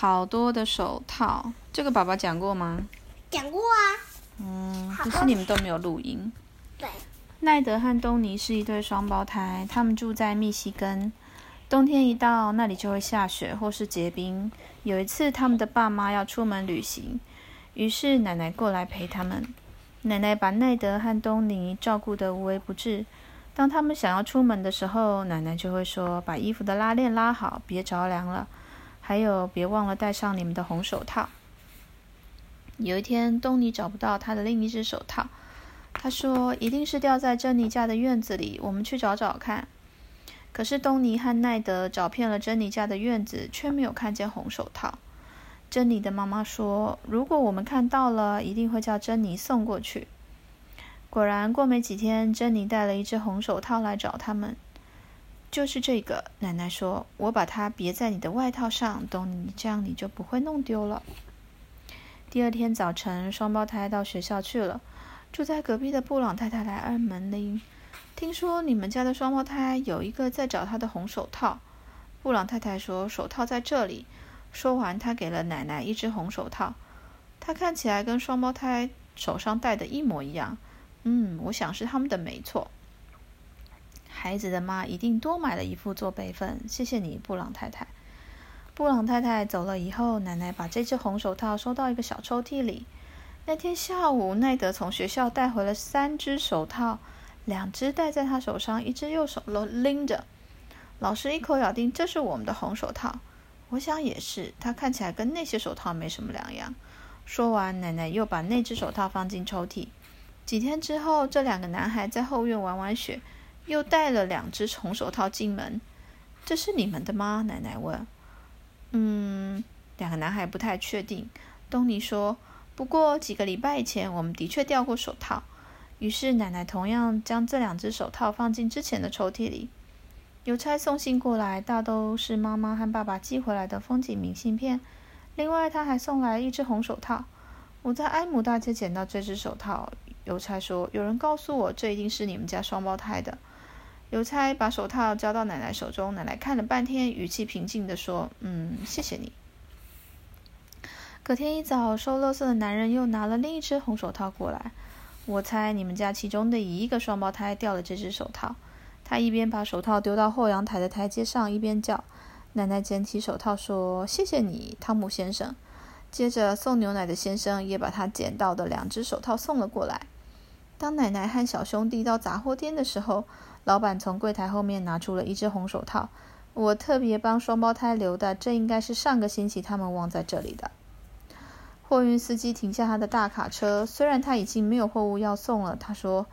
好多的手套。这个爸爸讲过吗？讲过啊。嗯，可是你们都没有录音。对，奈德和东尼是一对双胞胎，他们住在密西根。冬天一到，那里就会下雪或是结冰。有一次，他们的爸妈要出门旅行，于是奶奶过来陪他们。奶奶把奈德和东尼照顾得无微不至。当他们想要出门的时候，奶奶就会说：“把衣服的拉链拉好，别着凉了。还有，别忘了戴上你们的红手套。”有一天，东尼找不到他的另一只手套。他说：“一定是掉在珍妮家的院子里，我们去找找看。”可是东尼和奈德找遍了珍妮家的院子，却没有看见红手套。珍妮的妈妈说：“如果我们看到了，一定会叫珍妮送过去。”果然，过没几天，珍妮带了一只红手套来找他们。就是这个，奶奶说：“我把它别在你的外套上，东尼，这样你就不会弄丢了。”第二天早晨，双胞胎到学校去了。住在隔壁的布朗太太来按门铃，听说你们家的双胞胎有一个在找他的红手套。布朗太太说：“手套在这里。”说完，她给了奶奶一只红手套，它看起来跟双胞胎手上戴的一模一样。嗯，我想是他们的没错。孩子的妈一定多买了一副做备份。谢谢你，布朗太太。布朗太太走了以后，奶奶把这只红手套收到一个小抽屉里。那天下午，奈德从学校带回了三只手套，两只戴在他手上，一只右手拎着。老师一口咬定这是我们的红手套。我想也是，它看起来跟那些手套没什么两样。说完，奶奶又把那只手套放进抽屉。几天之后，这两个男孩在后院玩完雪，又带了两只红手套进门。这是你们的吗？奶奶问。嗯，两个男孩不太确定。东尼说：“不过几个礼拜前，我们的确掉过手套。”于是奶奶同样将这两只手套放进之前的抽屉里。邮差送信过来，大都是妈妈和爸爸寄回来的风景明信片。另外，他还送来一只红手套。我在埃姆大街捡到这只手套。邮差说：“有人告诉我，这一定是你们家双胞胎的。”邮差把手套交到奶奶手中，奶奶看了半天，语气平静地说：“嗯，谢谢你。”隔天一早，收垃圾的男人又拿了另一只红手套过来。我猜你们家其中的一个双胞胎掉了这只手套。他一边把手套丢到后阳台的台阶上，一边叫：“奶奶捡起手套说：‘谢谢你，汤姆先生。’接着，送牛奶的先生也把他捡到的两只手套送了过来。当奶奶和小兄弟到杂货店的时候，老板从柜台后面拿出了一只红手套。我特别帮双胞胎留的，这应该是上个星期他们忘在这里的。货运司机停下他的大卡车，虽然他已经没有货物要送了，他说。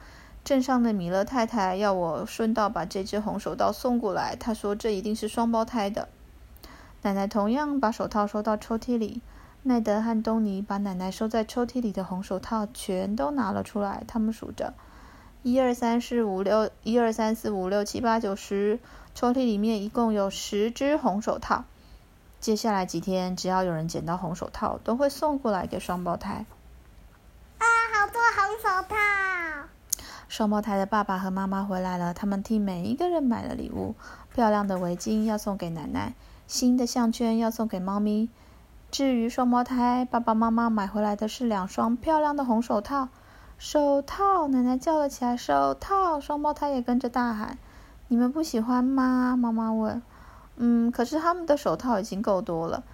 镇上的米勒太太要我顺道把这只红手套送过来。他说这一定是双胞胎的。奶奶同样把手套收到抽屉里。奈德和东尼把奶奶收在抽屉里的红手套全都拿了出来。他们数着：一二三四五六，一二三四五六七八九十。抽屉里面一共有十只红手套。接下来几天，只要有人捡到红手套，都会送过来给双胞胎。啊，好多红手套！双胞胎的爸爸和妈妈回来了，他们替每一个人买了礼物：漂亮的围巾要送给奶奶，新的项圈要送给猫咪。至于双胞胎，爸爸妈妈买回来的是两双漂亮的红手套。手套！奶奶叫了起来：“手套！”双胞胎也跟着大喊：“你们不喜欢吗？”妈妈问。“嗯，可是他们的手套已经够多了。”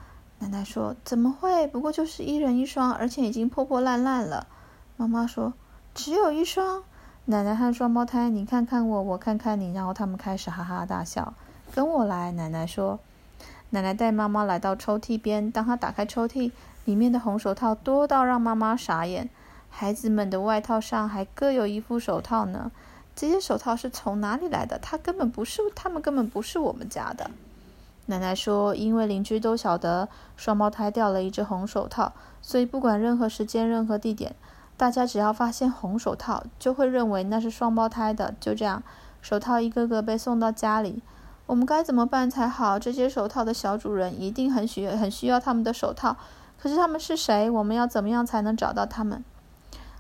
奶奶说。“怎么会？不过就是一人一双，而且已经破破烂烂了。”妈妈说。“只有一双？”奶奶和双胞胎，你看看我，我看看你，然后他们开始哈哈大笑。跟我来，奶奶说。奶奶带妈妈来到抽屉边，当她打开抽屉，里面的红手套多到让妈妈傻眼。孩子们的外套上还各有一副手套呢。这些手套是从哪里来的？它根本不是，他们根本不是我们家的。奶奶说，因为邻居都晓得双胞胎掉了一只红手套，所以不管任何时间、任何地点。大家只要发现红手套，就会认为那是双胞胎的。就这样，手套一个个被送到家里。我们该怎么办才好？这些手套的小主人一定很需很需要他们的手套。可是他们是谁？我们要怎么样才能找到他们？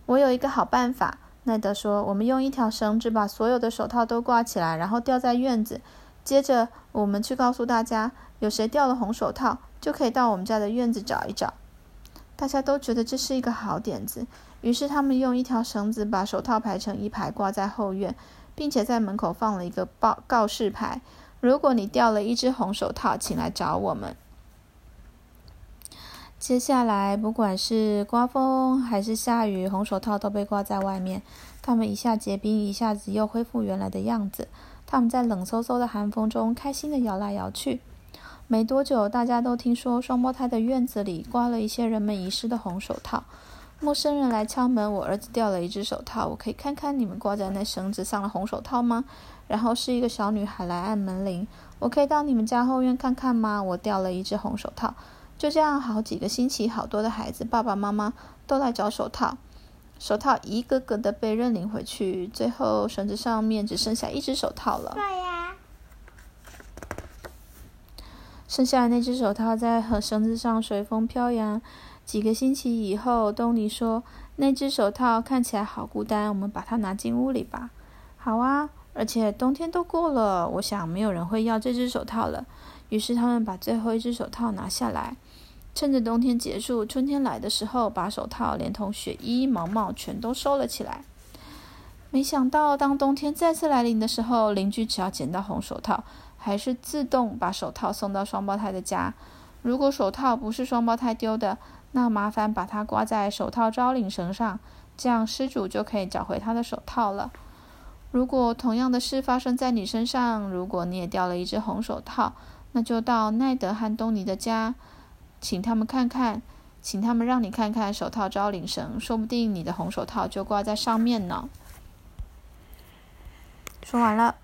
我有一个好办法，奈德说。我们用一条绳子把所有的手套都挂起来，然后吊在院子。接着，我们去告诉大家，有谁掉了红手套，就可以到我们家的院子找一找。大家都觉得这是一个好点子，于是他们用一条绳子把手套排成一排，挂在后院，并且在门口放了一个报告示牌：如果你掉了一只红手套，请来找我们。接下来，不管是刮风还是下雨，红手套都被挂在外面。它们一下结冰，一下子又恢复原来的样子。它们在冷飕飕的寒风中开心地摇来摇去。没多久，大家都听说双胞胎的院子里挂了一些人们遗失的红手套。陌生人来敲门，我儿子掉了一只手套，我可以看看你们挂在那绳子上的红手套吗？然后是一个小女孩来按门铃，我可以到你们家后院看看吗？我掉了一只红手套。就这样，好几个星期，好多的孩子，爸爸妈妈都来找手套。手套一个个的被认领回去，最后绳子上面只剩下一只手套了。对呀。剩下的那只手套在和绳子上随风飘扬。几个星期以后，东尼说：“那只手套看起来好孤单，我们把它拿进屋里吧。”好啊，而且冬天都过了，我想没有人会要这只手套了。于是他们把最后一只手套拿下来。趁着冬天结束、春天来的时候，把手套连同雪衣、毛帽全都收了起来。没想到，当冬天再次来临的时候，邻居只要捡到红手套，还是自动把手套送到双胞胎的家。如果手套不是双胞胎丢的，那麻烦把它挂在手套招领绳上，这样失主就可以找回他的手套了。如果同样的事发生在你身上，如果你也掉了一只红手套，那就到奈德和东尼的家。请他们看看，请他们让你看看手套招领绳，说不定你的红手套就挂在上面呢。说完了。